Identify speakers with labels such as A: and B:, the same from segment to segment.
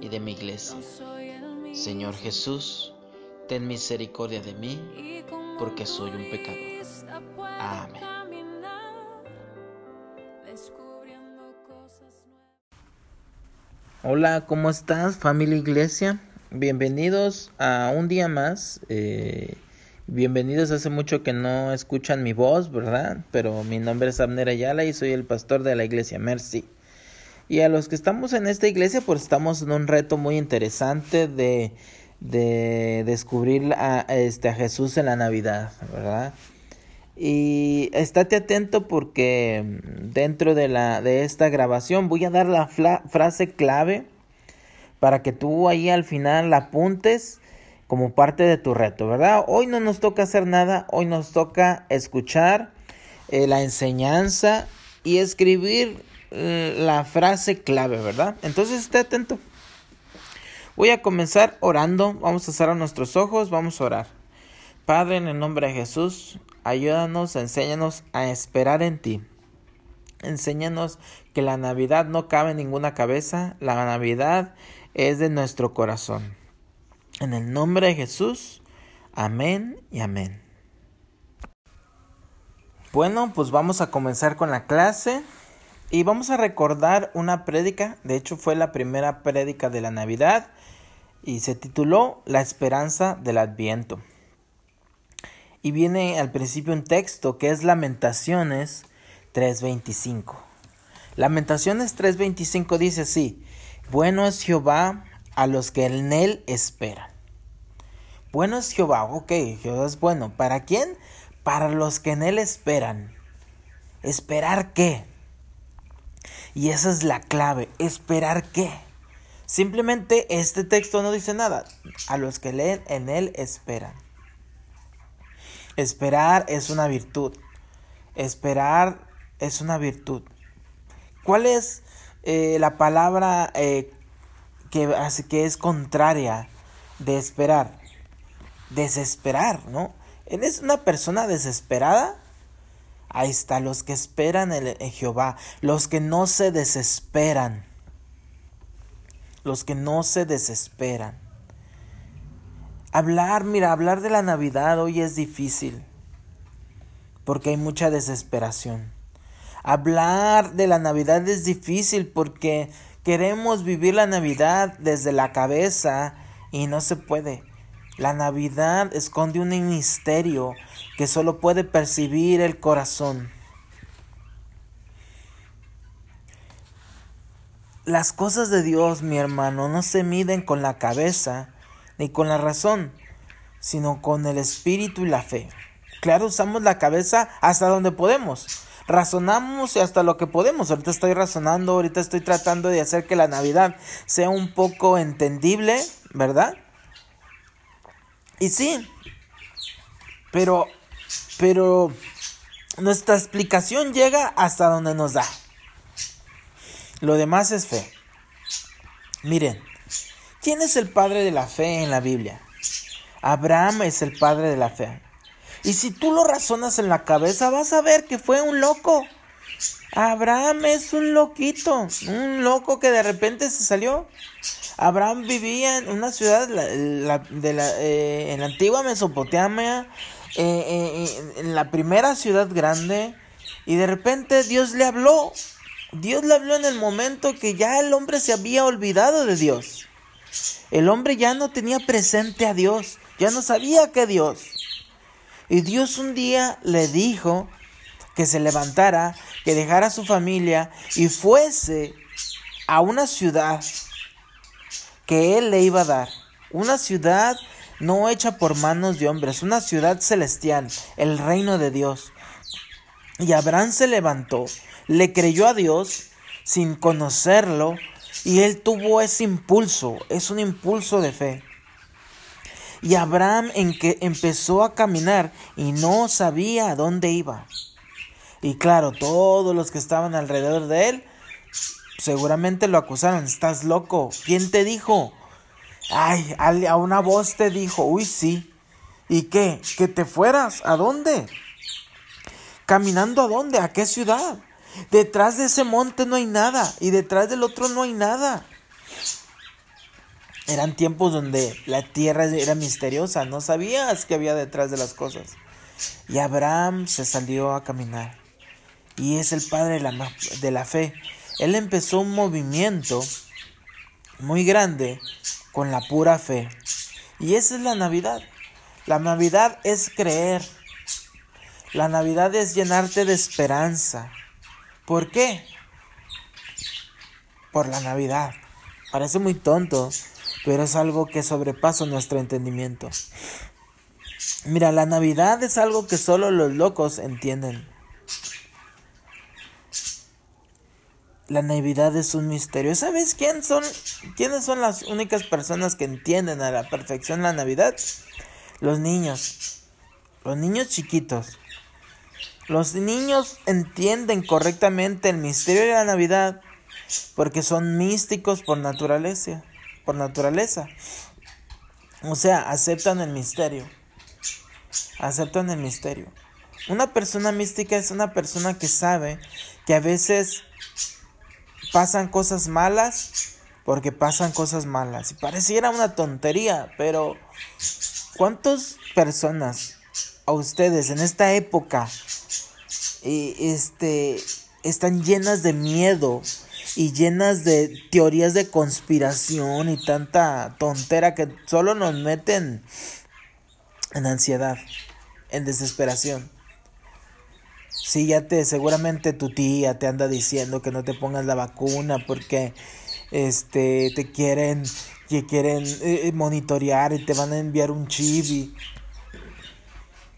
A: y de mi iglesia. Señor Jesús, ten misericordia de mí, porque soy un pecador. Amén. Hola, ¿cómo estás familia iglesia? Bienvenidos a un día más. Eh, bienvenidos, hace mucho que no escuchan mi voz, ¿verdad? Pero mi nombre es Abner Ayala y soy el pastor de la iglesia Mercy. Y a los que estamos en esta iglesia, pues estamos en un reto muy interesante de, de descubrir a, este, a Jesús en la Navidad, ¿verdad? Y estate atento porque dentro de, la, de esta grabación voy a dar la frase clave para que tú ahí al final la apuntes como parte de tu reto, ¿verdad? Hoy no nos toca hacer nada, hoy nos toca escuchar eh, la enseñanza y escribir la frase clave, ¿verdad? Entonces esté atento. Voy a comenzar orando. Vamos a cerrar nuestros ojos. Vamos a orar. Padre, en el nombre de Jesús, ayúdanos, enséñanos a esperar en ti. Enséñanos que la Navidad no cabe en ninguna cabeza. La Navidad es de nuestro corazón. En el nombre de Jesús. Amén y amén. Bueno, pues vamos a comenzar con la clase. Y vamos a recordar una prédica, de hecho fue la primera prédica de la Navidad y se tituló La esperanza del Adviento. Y viene al principio un texto que es Lamentaciones 3:25. Lamentaciones 3:25 dice así, bueno es Jehová a los que en él esperan. Bueno es Jehová, ok, Jehová es bueno. ¿Para quién? Para los que en él esperan. ¿Esperar qué? Y esa es la clave, esperar qué. Simplemente este texto no dice nada. A los que leen en él esperan. Esperar es una virtud. Esperar es una virtud. ¿Cuál es eh, la palabra eh, que, que es contraria de esperar? Desesperar, ¿no? ¿Eres una persona desesperada? Ahí está, los que esperan en Jehová, los que no se desesperan, los que no se desesperan. Hablar, mira, hablar de la Navidad hoy es difícil, porque hay mucha desesperación. Hablar de la Navidad es difícil porque queremos vivir la Navidad desde la cabeza y no se puede. La Navidad esconde un misterio que solo puede percibir el corazón. Las cosas de Dios, mi hermano, no se miden con la cabeza ni con la razón, sino con el espíritu y la fe. Claro, usamos la cabeza hasta donde podemos. Razonamos hasta lo que podemos. Ahorita estoy razonando, ahorita estoy tratando de hacer que la Navidad sea un poco entendible, ¿verdad? Y sí, pero, pero nuestra explicación llega hasta donde nos da. Lo demás es fe. Miren, ¿quién es el padre de la fe en la Biblia? Abraham es el padre de la fe. Y si tú lo razonas en la cabeza, vas a ver que fue un loco. Abraham es un loquito, un loco que de repente se salió. Abraham vivía en una ciudad de la, eh, en la antigua Mesopotamia, eh, eh, en la primera ciudad grande, y de repente Dios le habló Dios le habló en el momento que ya el hombre se había olvidado de Dios. El hombre ya no tenía presente a Dios, ya no sabía que Dios. Y Dios un día le dijo que se levantara, que dejara su familia y fuese a una ciudad que él le iba a dar. Una ciudad no hecha por manos de hombres, una ciudad celestial, el reino de Dios. Y Abraham se levantó, le creyó a Dios sin conocerlo y él tuvo ese impulso, es un impulso de fe. Y Abraham en que empezó a caminar y no sabía a dónde iba. Y claro, todos los que estaban alrededor de él seguramente lo acusaron. Estás loco. ¿Quién te dijo? Ay, a una voz te dijo. Uy, sí. ¿Y qué? ¿Que te fueras? ¿A dónde? ¿Caminando a dónde? ¿A qué ciudad? Detrás de ese monte no hay nada. Y detrás del otro no hay nada. Eran tiempos donde la tierra era misteriosa, no sabías qué había detrás de las cosas. Y Abraham se salió a caminar. Y es el padre de la, de la fe. Él empezó un movimiento muy grande con la pura fe. Y esa es la Navidad. La Navidad es creer. La Navidad es llenarte de esperanza. ¿Por qué? Por la Navidad. Parece muy tonto, pero es algo que sobrepasa nuestro entendimiento. Mira, la Navidad es algo que solo los locos entienden. La Navidad es un misterio. ¿Sabes quién son, quiénes son las únicas personas que entienden a la perfección la Navidad? Los niños. Los niños chiquitos. Los niños entienden correctamente el misterio de la Navidad porque son místicos por naturaleza por naturaleza. O sea, aceptan el misterio. Aceptan el misterio. Una persona mística es una persona que sabe que a veces pasan cosas malas porque pasan cosas malas. Y pareciera una tontería, pero ¿cuántas personas a ustedes en esta época este, están llenas de miedo, y llenas de teorías de conspiración y tanta tontera que solo nos meten en ansiedad, en desesperación. Sí, ya te, seguramente tu tía te anda diciendo que no te pongas la vacuna porque este te quieren que quieren eh, monitorear y te van a enviar un chip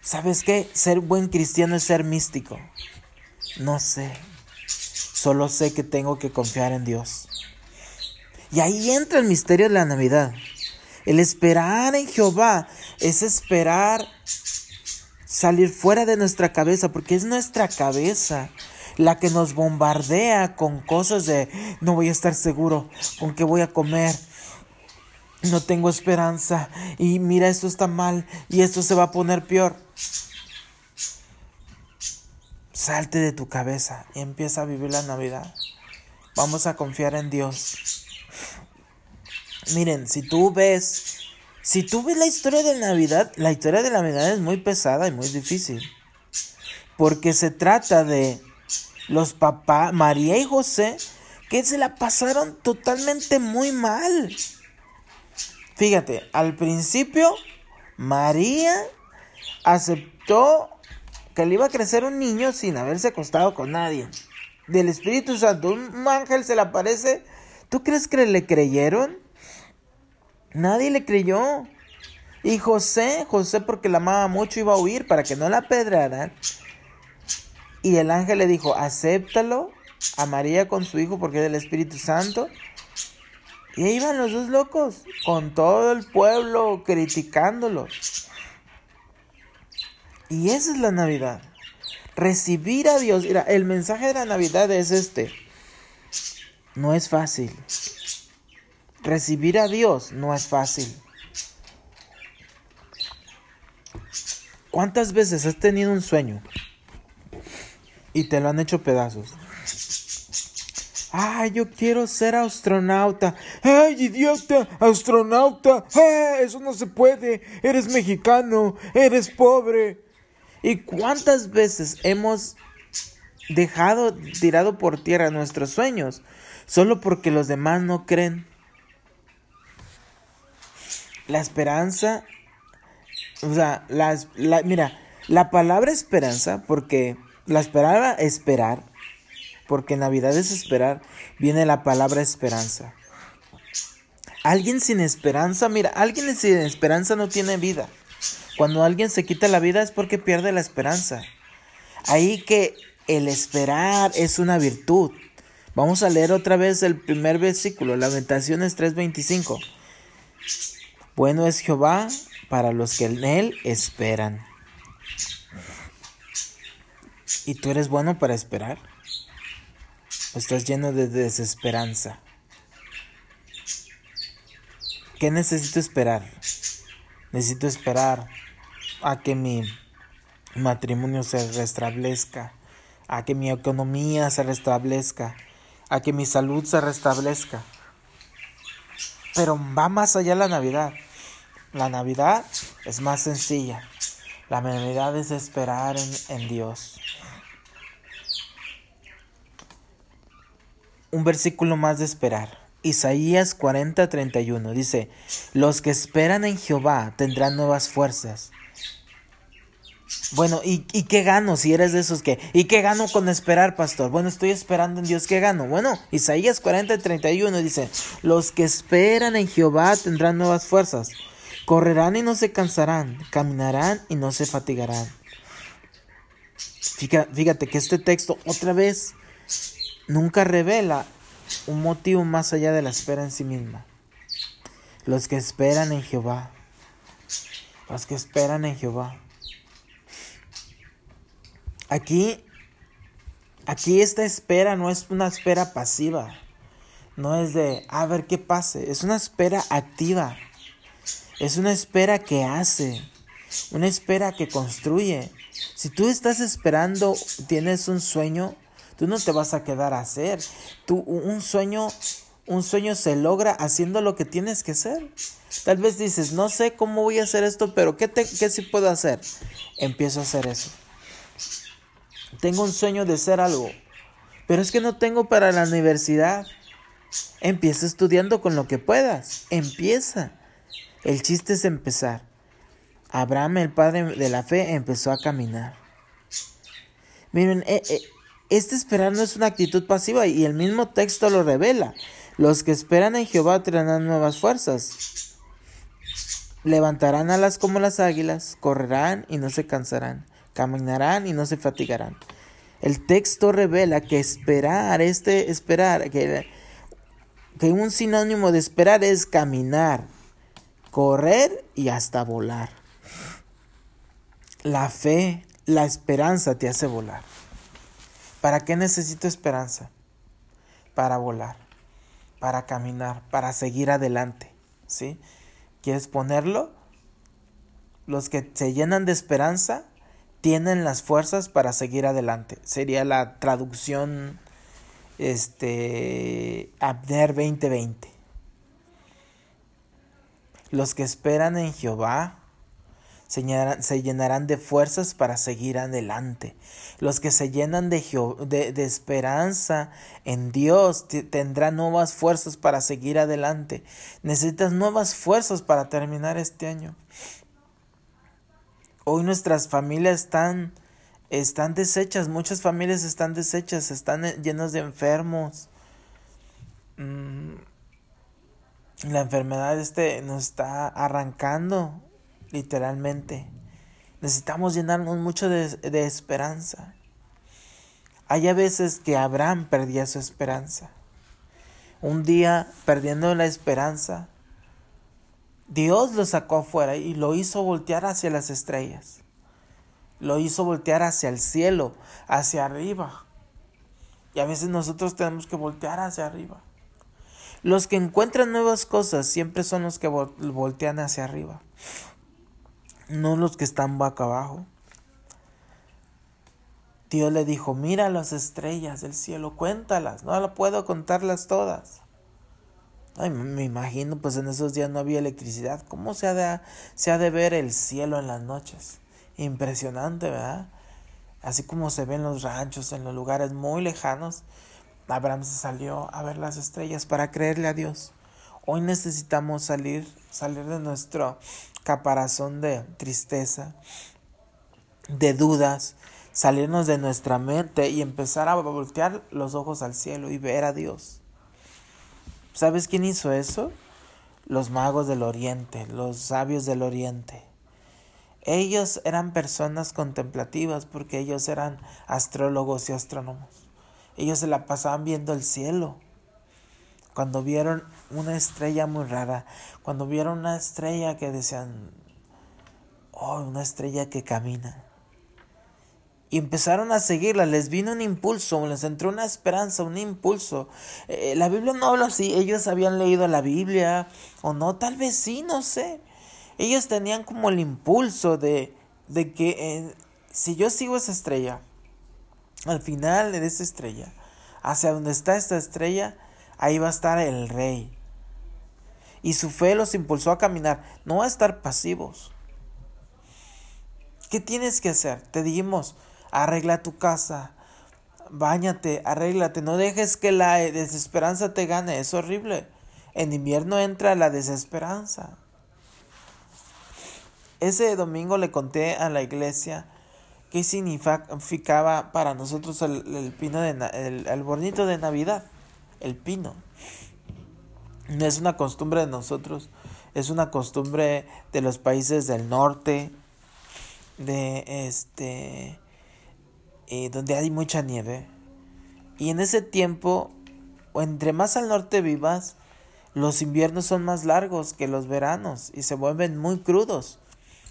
A: ¿Sabes qué? Ser buen cristiano es ser místico. No sé, Solo sé que tengo que confiar en Dios. Y ahí entra el misterio de la Navidad. El esperar en Jehová es esperar salir fuera de nuestra cabeza, porque es nuestra cabeza la que nos bombardea con cosas de no voy a estar seguro, con qué voy a comer, no tengo esperanza y mira esto está mal y esto se va a poner peor. Salte de tu cabeza y empieza a vivir la Navidad. Vamos a confiar en Dios. Miren, si tú ves, si tú ves la historia de Navidad, la historia de Navidad es muy pesada y muy difícil. Porque se trata de los papás, María y José, que se la pasaron totalmente muy mal. Fíjate, al principio María aceptó que le iba a crecer un niño sin haberse acostado con nadie. Del Espíritu Santo, un ángel se le aparece. ¿Tú crees que le creyeron? Nadie le creyó. Y José, José porque la amaba mucho iba a huir para que no la pedraran. Y el ángel le dijo, acéptalo a María con su hijo porque es del Espíritu Santo. Y ahí iban los dos locos, con todo el pueblo criticándolos. Y esa es la Navidad. Recibir a Dios. Mira, el mensaje de la Navidad es este. No es fácil. Recibir a Dios no es fácil. ¿Cuántas veces has tenido un sueño y te lo han hecho pedazos? Ay, yo quiero ser astronauta. Ay, idiota, astronauta. eso no se puede. Eres mexicano, eres pobre. ¿Y cuántas veces hemos dejado tirado por tierra nuestros sueños solo porque los demás no creen. La esperanza, o sea, la, mira, la palabra esperanza, porque la palabra esperar, porque Navidad es esperar, viene la palabra esperanza. Alguien sin esperanza, mira, alguien sin esperanza no tiene vida. Cuando alguien se quita la vida es porque pierde la esperanza. Ahí que el esperar es una virtud. Vamos a leer otra vez el primer versículo, Lamentaciones 3:25. Bueno es Jehová para los que en él esperan. ¿Y tú eres bueno para esperar? ¿O estás lleno de desesperanza? ¿Qué necesito esperar? Necesito esperar a que mi matrimonio se restablezca, a que mi economía se restablezca, a que mi salud se restablezca. Pero va más allá la Navidad. La Navidad es más sencilla. La Navidad es esperar en, Dios. Un versículo más de esperar. Isaías 40:31 dice, los que esperan en Jehová tendrán nuevas fuerzas. Bueno, ¿y, ¿y, qué gano si eres de esos que? ¿Y qué gano con esperar, pastor? Bueno, estoy esperando en Dios, ¿qué gano? Bueno, Isaías 40:31 dice, los que esperan en Jehová tendrán nuevas fuerzas, correrán y no se cansarán, caminarán y no se fatigarán. Fíjate, que este texto otra vez nunca revela un motivo más allá de la espera en sí misma. Los que esperan en Jehová. Los que esperan en Jehová. Aquí, aquí esta espera no es una espera pasiva. No es de, a ver qué pase. Es una espera activa. Es una espera que hace. Una espera que construye. Si tú estás esperando, tienes un sueño, Tú no te vas a quedar a hacer. Tú, un sueño, un sueño se logra haciendo lo que tienes que hacer. Tal vez dices, no sé cómo voy a hacer esto, pero ¿qué, te, qué sí puedo hacer? Empiezo a hacer eso. Tengo un sueño de ser algo, pero es que no tengo para la universidad. Empieza estudiando con lo que puedas. Empieza. El chiste es empezar. Abraham, el padre de la fe, empezó a caminar. Miren, eh, eh, este esperar no es una actitud pasiva y el mismo texto lo revela. Los que esperan en Jehová tendrán nuevas fuerzas. Levantarán alas como las águilas, correrán y no se cansarán, caminarán y no se fatigarán. El texto revela que esperar, este esperar, que, que un sinónimo de esperar es caminar, correr y hasta volar. La fe, la esperanza te hace volar. ¿Para qué necesito esperanza? Para volar, para caminar, para seguir adelante. ¿Sí? ¿Quieres ponerlo? Los que se llenan de esperanza tienen las fuerzas para seguir adelante. Sería la traducción este Abner 2020. Los que esperan en Jehová se llenarán, de fuerzas para seguir adelante. Los que se llenan de, esperanza en Dios tendrán nuevas fuerzas para seguir adelante. Necesitas nuevas fuerzas para terminar este año. Hoy nuestras familias están, están deshechas, muchas familias están deshechas, están llenas de enfermos. Mm, la enfermedad este nos está arrancando literalmente. Necesitamos llenarnos mucho de, esperanza. Hay a veces que Abraham perdía su esperanza. Un día, perdiendo la esperanza, Dios lo sacó afuera y lo hizo voltear hacia las estrellas. Lo hizo voltear hacia el cielo, hacia arriba. Y a veces nosotros tenemos que voltear hacia arriba. Los que encuentran nuevas cosas siempre son los que voltean hacia arriba no los que están boca abajo. Dios le dijo, mira las estrellas del cielo, cuéntalas, no la puedo contarlas todas. Ay, me imagino, pues en esos días no había electricidad. ¿Cómo se ha de, se ha de ver el cielo en las noches? Impresionante, ¿verdad? así como se ven los ranchos en los lugares muy lejanos, Abraham se salió a ver las estrellas para creerle a Dios. Hoy necesitamos salir, salir de nuestro caparazón de tristeza, de dudas, salirnos de nuestra mente y empezar a voltear los ojos al cielo y ver a Dios. ¿Sabes quién hizo eso? Los magos del oriente, los sabios del oriente. Ellos eran personas contemplativas porque ellos eran astrólogos y astrónomos. Ellos se la pasaban viendo el cielo. Cuando vieron una estrella muy rara, cuando vieron una estrella que decían, oh, una estrella que camina. Y empezaron a seguirla, les vino un impulso, les entró una esperanza, un impulso. Eh, la Biblia no habla así, ellos habían leído la Biblia o no, tal vez sí, no sé ellos tenían como el impulso de, de que eh, si yo sigo esa estrella, al final de esa estrella, hacia donde está esta estrella, ahí va a estar el rey. Y su fe los impulsó a caminar, no a estar pasivos. ¿Qué tienes que hacer? Te dijimos, arregla tu casa, bañate, arréglate, no dejes que la desesperanza te gane, es horrible. En invierno entra la desesperanza. Ese domingo le conté a la iglesia qué significaba para nosotros el, pino de el, de Navidad, el pino. No es una costumbre de nosotros, es una costumbre de los países del norte, de este, eh, donde hay mucha nieve. Y en ese tiempo, o entre más al norte vivas, los inviernos son más largos que los veranos y se vuelven muy crudos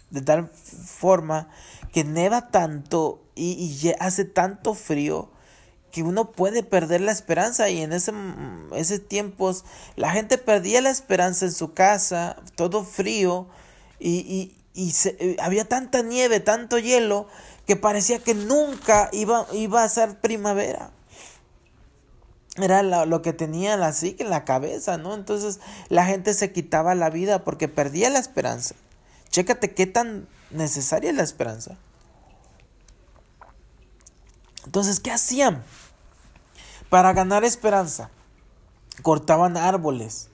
A: de tal forma que neva tanto y, hace tanto frío que uno puede perder la esperanza y en ese, ese tiempos la gente perdía la esperanza en su casa, todo frío y, y, eh, había tanta nieve, tanto hielo que parecía que nunca iba, iba a ser primavera. Era lo, lo que tenía la psique en la cabeza, ¿no? Entonces la gente se quitaba la vida porque perdía la esperanza. Chécate qué tan necesaria es la esperanza. Entonces, ¿qué hacían? Para ganar esperanza, cortaban árboles,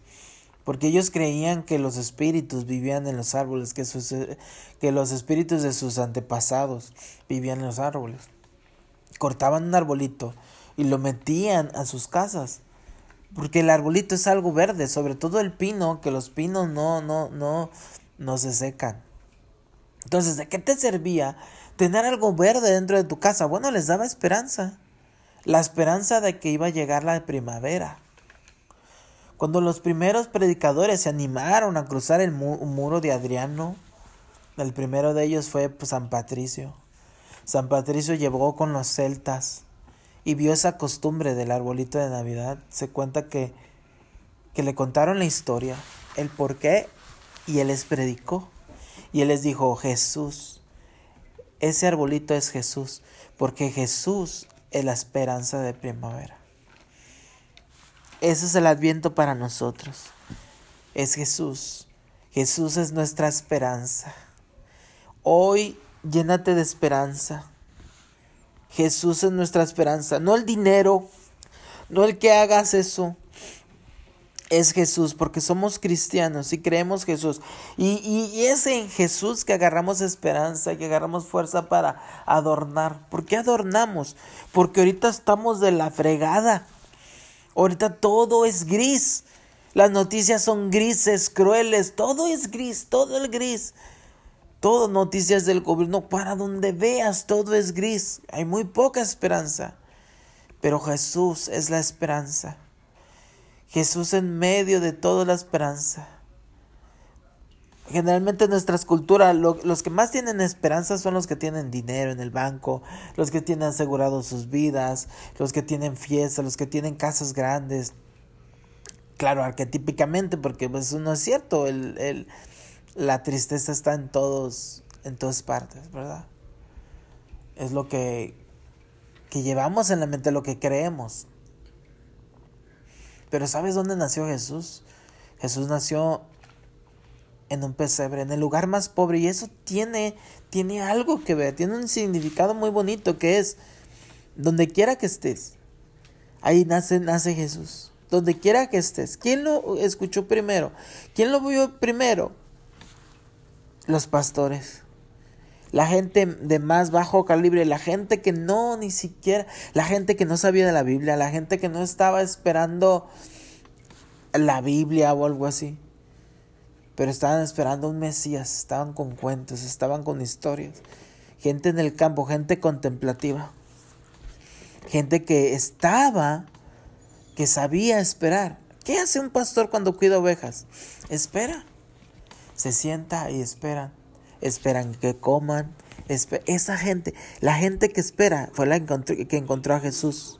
A: porque ellos creían que los espíritus vivían en los árboles, que, los espíritus de sus antepasados vivían en los árboles. Cortaban un arbolito y lo metían a sus casas, porque el arbolito es algo verde, sobre todo el pino, que los pinos no, no, no, no se secan. Entonces, ¿de qué te servía tener algo verde dentro de tu casa? Bueno, les daba esperanza. La esperanza de que iba a llegar la primavera. Cuando los primeros predicadores se animaron a cruzar el muro de Adriano, el primero de ellos fue pues, San Patricio. San Patricio llegó con los celtas y vio esa costumbre del arbolito de Navidad. Se cuenta que, que le contaron la historia, el por qué y él les predicó. Y él les dijo, Jesús, ese arbolito es Jesús, porque Jesús es la esperanza de primavera. Ese es el adviento para nosotros. Es Jesús. Jesús es nuestra esperanza. Hoy llénate de esperanza. Jesús es nuestra esperanza, no el dinero, no el que hagas eso, es Jesús, porque somos cristianos y creemos Jesús. Y, y, es en Jesús que agarramos esperanza, que agarramos fuerza para adornar. ¿Por qué adornamos? Porque ahorita estamos de la fregada. Ahorita todo es gris. Las noticias son grises, crueles. Todo es gris, todo el gris. Todo noticias del gobierno. Para donde veas, todo es gris. Hay muy poca esperanza. Pero Jesús es la esperanza. Jesús en medio de toda la esperanza. Generalmente en nuestras culturas los que más tienen esperanza son los que tienen dinero en el banco, los que tienen asegurado sus vidas, los que tienen fiestas, los que tienen casas grandes. Claro, arquetípicamente, porque pues eso no es cierto, el, el, la tristeza está en todos, en todas partes, ¿verdad? Es lo que, que llevamos en la mente, lo que creemos. Pero ¿sabes dónde nació Jesús? Jesús nació en un pesebre, en el lugar más pobre. Y eso tiene, tiene algo que ver, tiene un significado muy bonito que es, donde quiera que estés, ahí nace, nace Jesús. Donde quiera que estés. ¿Quién lo escuchó primero? ¿Quién lo vio primero? Los pastores. La gente de más bajo calibre, la gente que no ni siquiera, la gente que no sabía de la Biblia, la gente que no estaba esperando la Biblia o algo así pero estaban esperando un Mesías, estaban con cuentos, estaban con historias. Gente en el campo, gente contemplativa. Gente que estaba, que sabía esperar. ¿Qué hace un pastor cuando cuida ovejas? Espera. Se sienta y espera. Esperan que coman. Esa gente, la gente que espera, fue la que encontró a Jesús.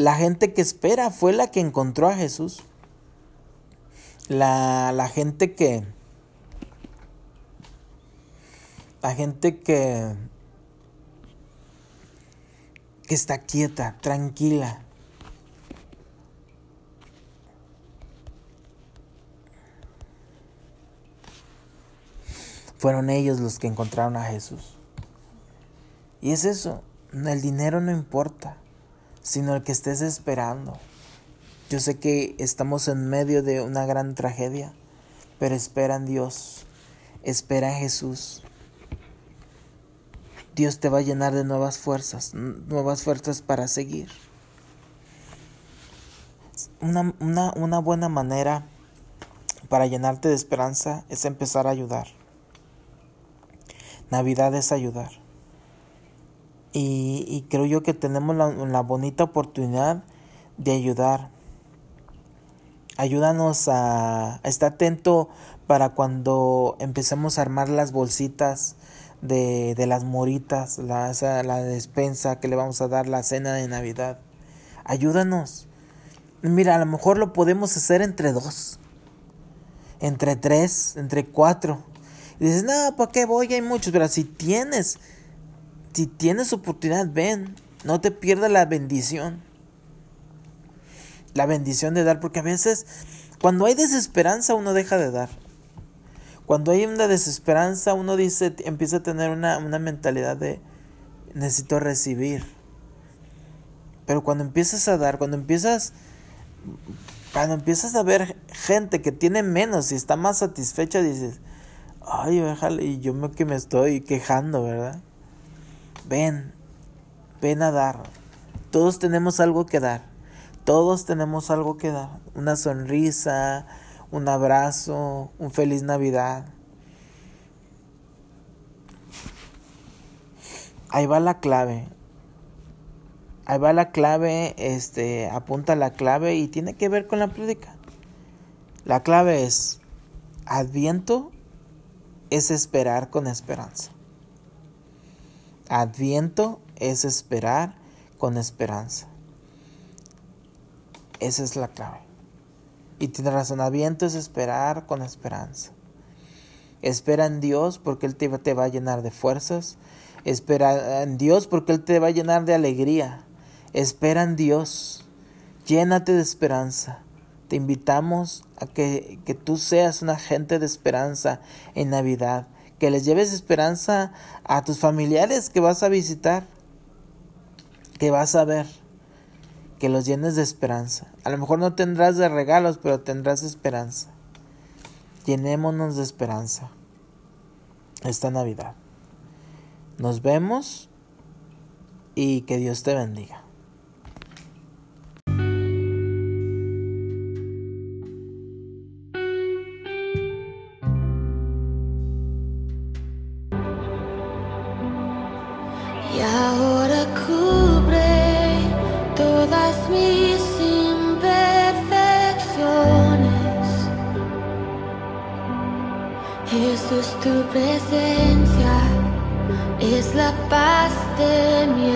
A: La gente que espera fue la que encontró a Jesús. La, la gente que... La gente que... Que está quieta, tranquila. Fueron ellos los que encontraron a Jesús. Y es eso, el dinero no importa sino el que estés esperando. Yo sé que estamos en medio de una gran tragedia, pero espera en Dios, espera en Jesús. Dios te va a llenar de nuevas fuerzas, nuevas fuerzas para seguir. Una, una, una buena manera para llenarte de esperanza es empezar a ayudar. Navidad es ayudar. Y, creo yo que tenemos la, bonita oportunidad de ayudar. Ayúdanos a, estar atento para cuando empecemos a armar las bolsitas de, de las moritas, la, la despensa que le vamos a dar, la cena de Navidad. Ayúdanos. Mira, a lo mejor lo podemos hacer entre dos, entre tres, entre cuatro. Y dices, no, ¿para qué voy? Hay muchos, pero si tienes si tienes oportunidad, ven. No te pierdas la bendición. La bendición de dar, porque a veces cuando hay desesperanza uno deja de dar. Cuando hay una desesperanza uno dice, empieza a tener una, una mentalidad de necesito recibir. Pero cuando empiezas a dar, cuando empiezas, cuando empiezas a ver gente que tiene menos y está más satisfecha, dices, ay, déjale, y yo me que me estoy quejando, ¿verdad? ven, ven a dar. Todos tenemos algo que dar. Todos tenemos algo que dar. Una sonrisa, un abrazo, un feliz Navidad. Ahí va la clave. Ahí va la clave, este, apunta la clave y tiene que ver con la prédica. La clave es, adviento es esperar con esperanza. Adviento es esperar con esperanza. Esa es la clave. Y Adviento es esperar con esperanza. Espera en Dios porque Él te, te va a llenar de fuerzas. Espera en Dios porque Él te va a llenar de alegría. Espera en Dios. Llénate de esperanza. Te invitamos a que, que tú seas un agente de esperanza en Navidad que les lleves esperanza a tus familiares que vas a visitar, que vas a ver, que los llenes de esperanza. A lo mejor no tendrás de regalos, pero tendrás esperanza. Llenémonos de esperanza esta Navidad. Nos vemos y que Dios te bendiga.
B: Tu presencia es la paz de mi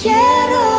B: quiero.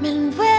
B: Men where?